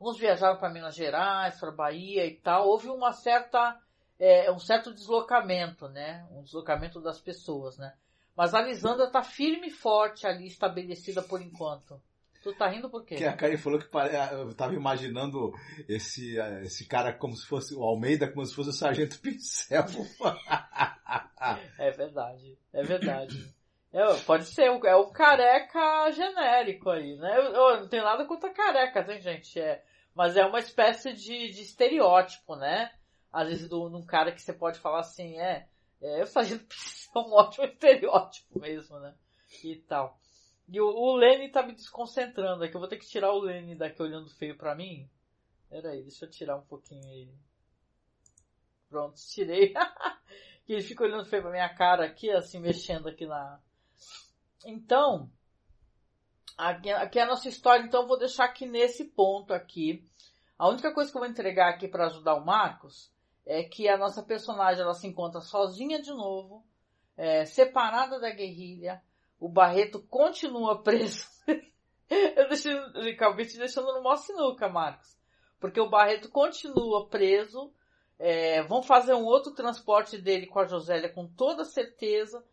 Uns viajaram para Minas Gerais, para Bahia e tal. Houve uma certa, é, um certo deslocamento, né? Um deslocamento das pessoas, né? Mas a Lisandra está firme e forte ali, estabelecida por enquanto. Tu tá rindo por quê? Que a Karen falou que pare... eu tava imaginando esse, esse cara como se fosse o Almeida, como se fosse o Sargento Pincel. é verdade, é verdade. É, pode ser, é o careca genérico aí, né? Eu, eu não tenho nada contra careca, tem gente? É, mas é uma espécie de, de estereótipo, né? Às vezes do, num cara que você pode falar assim, é, é o sargento é um ótimo estereótipo mesmo, né? E tal. E o, o Lenny tá me desconcentrando aqui. Eu vou ter que tirar o Lenny daqui olhando feio pra mim. Pera aí, deixa eu tirar um pouquinho ele. Pronto, tirei. que ele fica olhando feio pra minha cara aqui, assim, mexendo aqui na. Então, aqui, aqui é a nossa história, então eu vou deixar aqui nesse ponto aqui. A única coisa que eu vou entregar aqui para ajudar o Marcos é que a nossa personagem ela se encontra sozinha de novo, é, separada da guerrilha, o Barreto continua preso. Eu deixei, acabei te deixando no mó sinuca, Marcos. Porque o Barreto continua preso. É, vão fazer um outro transporte dele com a Josélia com toda certeza.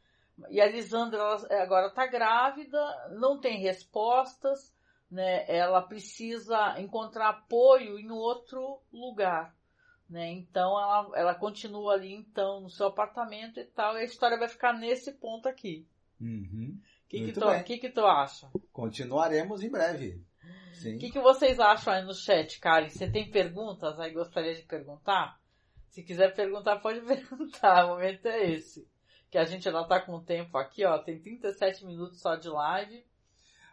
E a Lisandra ela, é, agora está grávida, não tem respostas, né? Ela precisa encontrar apoio em outro lugar, né? Então ela, ela continua ali então no seu apartamento e tal. E a história vai ficar nesse ponto aqui. Uhum. O que, que, tu, que, que tu acha? Continuaremos em breve. O que, que vocês acham aí no chat, Karen? Você tem perguntas aí? Gostaria de perguntar? Se quiser perguntar, pode perguntar. O momento é esse. Que a gente já tá com o tempo aqui, ó. Tem 37 minutos só de live.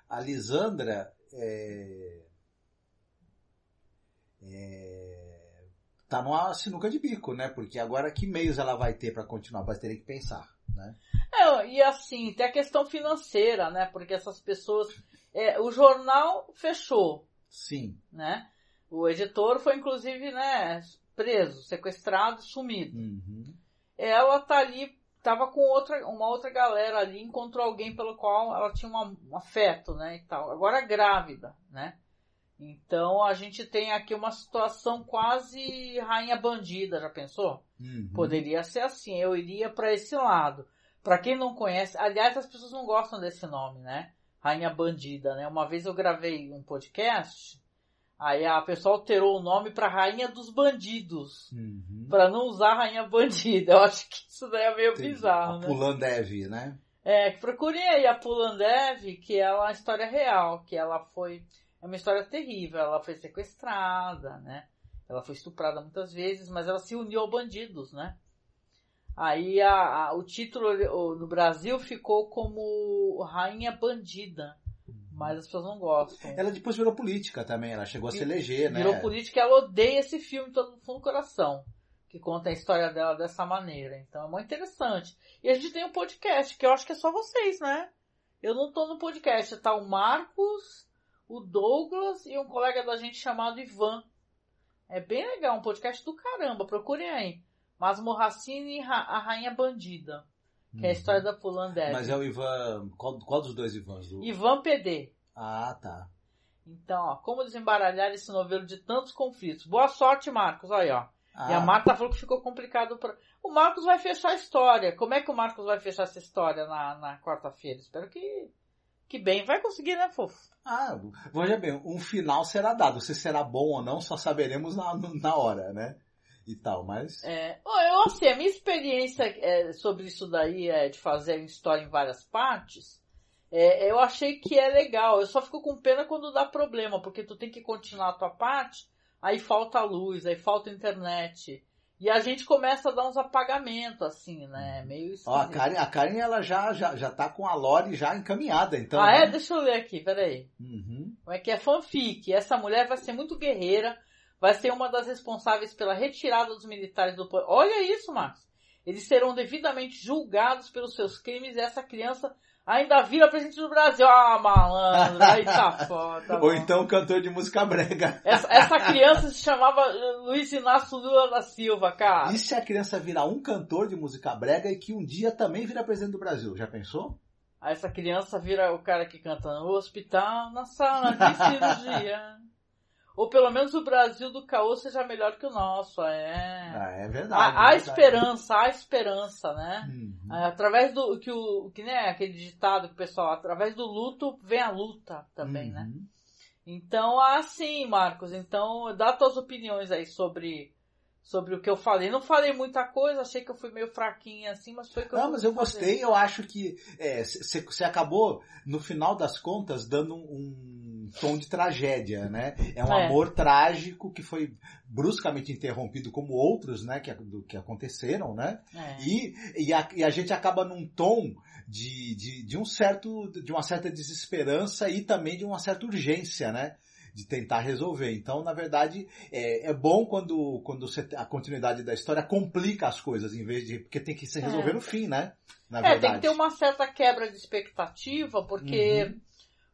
A Lisandra é... É... tá numa sinuca de bico, né? Porque agora que meios ela vai ter para continuar? Vai ter que pensar, né? É, e assim, tem a questão financeira, né? Porque essas pessoas. É, o jornal fechou. Sim. Né? O editor foi, inclusive, né, preso, sequestrado, sumido. Uhum. Ela tá ali, tava com outra, uma outra galera ali, encontrou alguém pelo qual ela tinha uma, um afeto, né, e tal. Agora grávida, né? Então a gente tem aqui uma situação quase rainha bandida, já pensou? Uhum. Poderia ser assim, eu iria para esse lado. Para quem não conhece, aliás, as pessoas não gostam desse nome, né? Rainha Bandida, né? Uma vez eu gravei um podcast, aí a pessoa alterou o nome para Rainha dos Bandidos, uhum. para não usar Rainha Bandida. Eu acho que isso daí é meio bizarro, a né? Pulandev, né? É, procurem aí a Pulandev, que é uma história real, que ela foi, é uma história terrível, ela foi sequestrada, né? Ela foi estuprada muitas vezes, mas ela se uniu a bandidos, né? Aí a, a, o título no Brasil ficou como Rainha Bandida. Mas as pessoas não gostam. Ela depois virou política também, ela chegou a se eleger, né? Virou política e ela odeia esse filme todo no fundo do coração. Que conta a história dela dessa maneira. Então é muito interessante. E a gente tem um podcast, que eu acho que é só vocês, né? Eu não tô no podcast, tá o Marcos, o Douglas e um colega da gente chamado Ivan. É bem legal, um podcast do caramba, procurem aí. Masmorracine e a Rainha Bandida. Que é a história da Pulandé. Mas é o Ivan. Qual, qual dos dois Ivans? Do... Ivan PD. Ah, tá. Então, ó, como desembaralhar esse novelo de tantos conflitos. Boa sorte, Marcos. Olha ó. Ah. E a Marta falou que ficou complicado para. O Marcos vai fechar a história. Como é que o Marcos vai fechar essa história na, na quarta-feira? Espero que. Que bem. Vai conseguir, né, fofo? Ah, veja bem, um final será dado. Se será bom ou não, só saberemos na, na hora, né? E tal, mas... É, eu assim, a minha experiência é, sobre isso daí, é, de fazer história em várias partes, é, eu achei que é legal. Eu só fico com pena quando dá problema, porque tu tem que continuar a tua parte, aí falta luz, aí falta internet. E a gente começa a dar uns apagamentos, assim, né? Meio Ó, a Karen, a Karen ela já, já, já tá com a Lore já encaminhada, então. Ah, né? é? Deixa eu ler aqui, peraí. Uhum. Como é que é fanfic? Essa mulher vai ser muito guerreira, vai ser uma das responsáveis pela retirada dos militares do poder. Olha isso, Marcos. Eles serão devidamente julgados pelos seus crimes e essa criança ainda vira presidente do Brasil. Ah, malandro, aí tá foda. Ou mano. então cantor de música brega. Essa, essa criança se chamava eh, Luiz Inácio Lula da Silva, cara. E se a criança virar um cantor de música brega e que um dia também vira presidente do Brasil? Já pensou? Aí essa criança vira o cara que canta no hospital, na sala de cirurgia. Ou pelo menos o Brasil do caô seja melhor que o nosso, é. Ah, é verdade. Há, é esperança, há esperança, né? Uhum. É, Através do que o que né, aquele ditado que o pessoal, através do luto vem a luta também, né? Uhum. Então, assim, Marcos, então dá tuas opiniões aí sobre sobre o que eu falei. Não falei muita coisa, achei que eu fui meio fraquinha assim, mas foi que eu Não, mas eu fazer. gostei, eu acho que você acabou, no final das contas, dando um tom de tragédia, né? É um É. amor trágico que foi bruscamente interrompido como outros, né, que, do, que aconteceram, né? É. E, e, a, e a gente acaba num tom de, de, de um certo, de uma certa desesperança e também de uma certa urgência, né? De tentar resolver. Então, na verdade, é, é bom quando, quando você, a continuidade da história complica as coisas, em vez de. Porque tem que se resolver É. no fim, né? Na É, verdade. tem que ter uma certa quebra de expectativa, porque Uhum.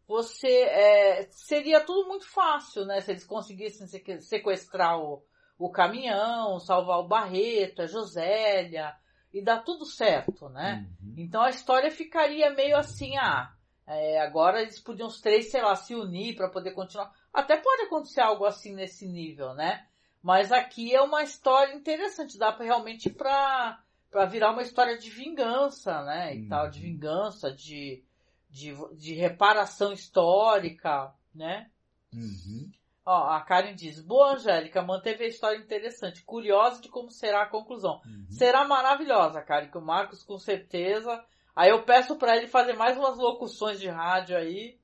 Você é, seria tudo muito fácil, né? Se eles conseguissem seque- sequestrar o, o caminhão, salvar o Barreto, a Josélia, e dar tudo certo, né? Uhum. Então a história ficaria meio assim, ah, é, agora eles podiam os três, sei lá, se unir para poder continuar. Até pode acontecer algo assim nesse nível, né? Mas aqui é uma história interessante, dá pra, realmente para para virar uma história de vingança, né? E Uhum. tal, de vingança, de, de, de reparação histórica, né? Uhum. Ó, a Karen diz, boa Angélica, manteve a história interessante, curiosa de como será a conclusão. Uhum. Será maravilhosa, Karen, que o Marcos com certeza. Aí eu peço pra ele fazer mais umas locuções de rádio aí,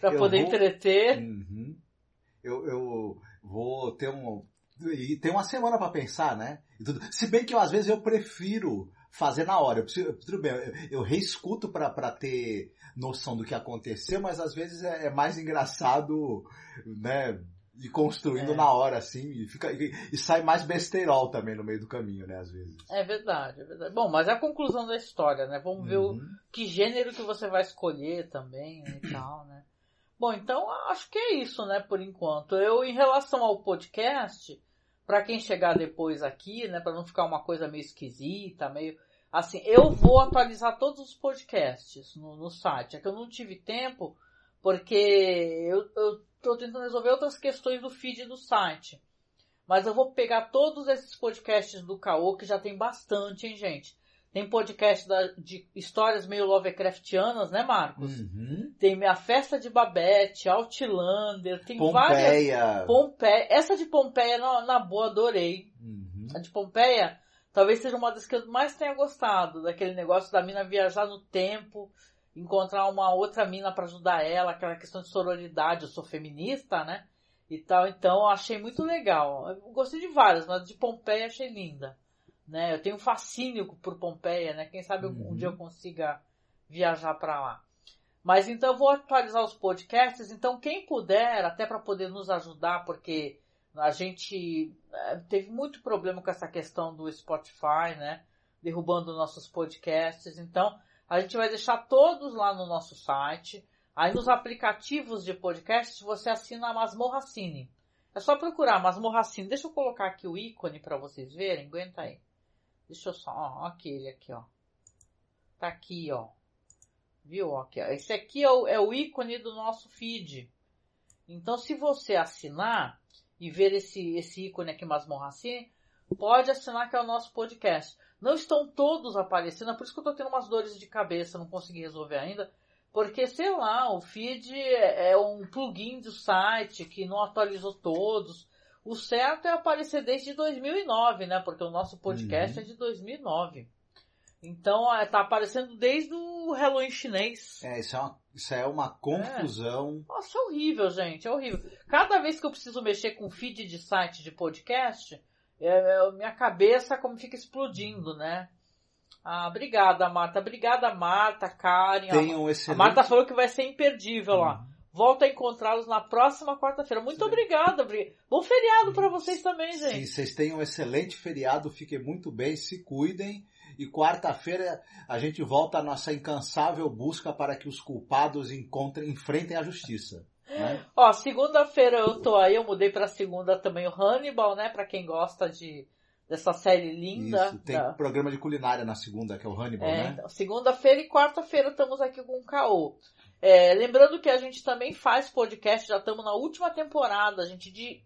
pra Eu poder vou- entreter. Uhum. Eu, eu vou ter um. E tem uma semana pra pensar, né? Se bem que eu, às vezes eu prefiro fazer na hora. Eu preciso- tudo bem, eu, eu reescuto pra, pra ter noção do que aconteceu, mas às vezes é, é mais engraçado, né? Ir construindo É. na hora, assim, e, fica, e, e sai mais besteirol também no meio do caminho, né? Às vezes. É verdade, é verdade. Bom, mas é a conclusão da história, né? Vamos ver o, Uhum. que gênero que você vai escolher também né, e tal, né? Bom, então acho que é isso, né, por enquanto. Eu, em relação ao podcast, pra quem chegar depois aqui, né, pra não ficar uma coisa meio esquisita, meio assim, eu vou atualizar todos os podcasts no, no site. É que eu não tive tempo, porque eu, eu tô tentando resolver outras questões do feed do site. Mas eu vou pegar todos esses podcasts do Caô, que já tem bastante, hein, gente? Tem podcast da- de histórias meio Lovecraftianas, né, Marcos? Uhum. Tem a Festa de Babette, Outlander, tem várias. Pompeia. Pompeia. Essa de Pompeia, na, na boa, adorei. Uhum. A de Pompeia talvez seja uma das que eu mais tenha gostado, daquele negócio da mina viajar no tempo, encontrar uma outra mina para ajudar ela, aquela questão de sororidade, eu sou feminista, né? E tal, então eu achei muito legal. Eu gostei de várias, mas de Pompeia achei linda. Né? Eu tenho um fascínio por Pompeia, né? Quem sabe um- um Uhum. dia eu consiga viajar para lá. Mas então eu vou atualizar os podcasts, então quem puder, até para poder nos ajudar, porque a gente eh, teve muito problema com essa questão do Spotify, né? Derrubando nossos podcasts. Então, a gente vai deixar todos lá no nosso site. Aí nos aplicativos de podcast você assina a Masmorra Cine. É só procurar Masmorra Cine. Deixa eu colocar aqui o ícone para vocês verem. Aguenta aí. Deixa eu só, ó, aquele aqui, ó. Tá aqui, ó. Viu? Aqui, ó. Esse aqui é o, é o ícone do nosso feed. Então, se você assinar e ver esse, esse ícone aqui, Masmorra Cine, pode assinar que é o nosso podcast. Não estão todos aparecendo, é por isso que eu tô tendo umas dores de cabeça, não consegui resolver ainda. Porque, sei lá, o feed é é um plugin do site que não atualizou todos. O certo é aparecer desde 2009, né? Porque o nosso podcast Uhum. é de 2009. Então, é, tá aparecendo desde o Halloween chinês. É, isso é uma, isso é uma confusão. Nossa, é horrível, gente, é horrível. Cada vez que eu preciso mexer com feed de site de podcast, é, é, minha cabeça como fica explodindo, né? Ah, obrigada, Marta. Obrigada, Marta, Karen. Tem um excelente... A Marta falou que vai ser imperdível uhum. lá. Volto a encontrá-los na próxima quarta-feira. Muito obrigada. Bom feriado para vocês também, gente. Sim, vocês tenham um excelente feriado. Fiquem muito bem, se cuidem. E quarta-feira a gente volta à nossa incansável busca para que os culpados encontrem, enfrentem a justiça. Né? Ó, segunda-feira eu tô aí, eu mudei para segunda também o Hannibal, né? Para quem gosta de dessa série linda. Isso, tem da... programa de culinária na segunda, que é o Hannibal, é, né? Então, segunda-feira e quarta-feira estamos aqui com o Caô. É, lembrando que a gente também faz podcast, já estamos na última temporada, a gente de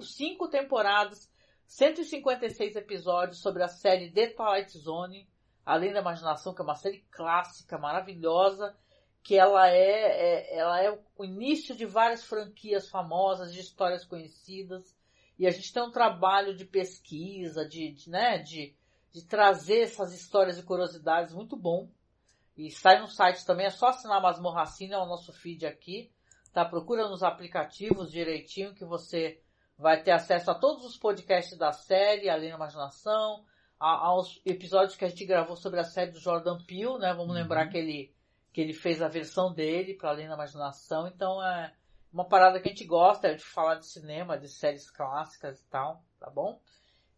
cinco temporadas, 156 episódios sobre a série The Twilight Zone, Além da Imaginação, que é uma série clássica, maravilhosa, que ela é, é, ela é o início de várias franquias famosas, de histórias conhecidas, e a gente tem um trabalho de pesquisa, de, de né, de, de trazer essas histórias e curiosidades muito bom. E sai no site também, é só assinar Masmorracina, é o nosso feed aqui, tá? Procura nos aplicativos direitinho que você vai ter acesso a todos os podcasts da série, Além da Imaginação, a, aos episódios que a gente gravou sobre a série do Jordan Peele, né? Vamos uhum. lembrar que ele, que ele fez a versão dele para Além da Imaginação, então é uma parada que a gente gosta é de falar de cinema, de séries clássicas e tal, tá bom?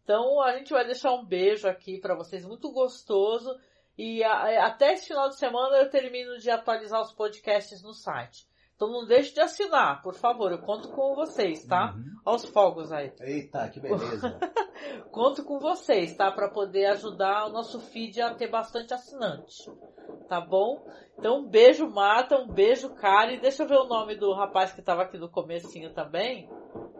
Então a gente vai deixar um beijo aqui para vocês, muito gostoso. E a, até esse final de semana eu termino de atualizar os podcasts no site. Então não deixe de assinar, por favor. Eu conto com vocês, tá? Uhum. Aos fogos aí. Eita, que beleza. conto com vocês, tá? Para poder ajudar o nosso feed a ter bastante assinante. Tá bom? Então um beijo, Marta. Um beijo, Kari. Deixa eu ver o nome do rapaz que estava aqui no comecinho também.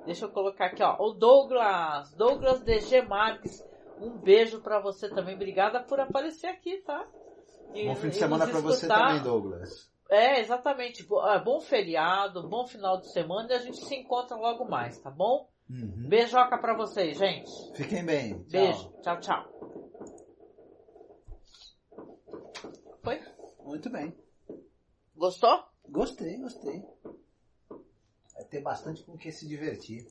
Deixa eu colocar aqui, ó. O Douglas. Douglas DG Marques. Um beijo para você também. Obrigada por aparecer aqui, tá? E, Bom fim de semana para você também, Douglas. É, exatamente. Ah, bom feriado, bom final de semana e a gente se encontra logo mais, tá bom? Uhum. Beijoca pra vocês, gente. Fiquem bem. Tchau. Beijo. Tchau, tchau. Foi? Muito bem. Gostou? Gostei, gostei. Vai ter bastante com que se divertir.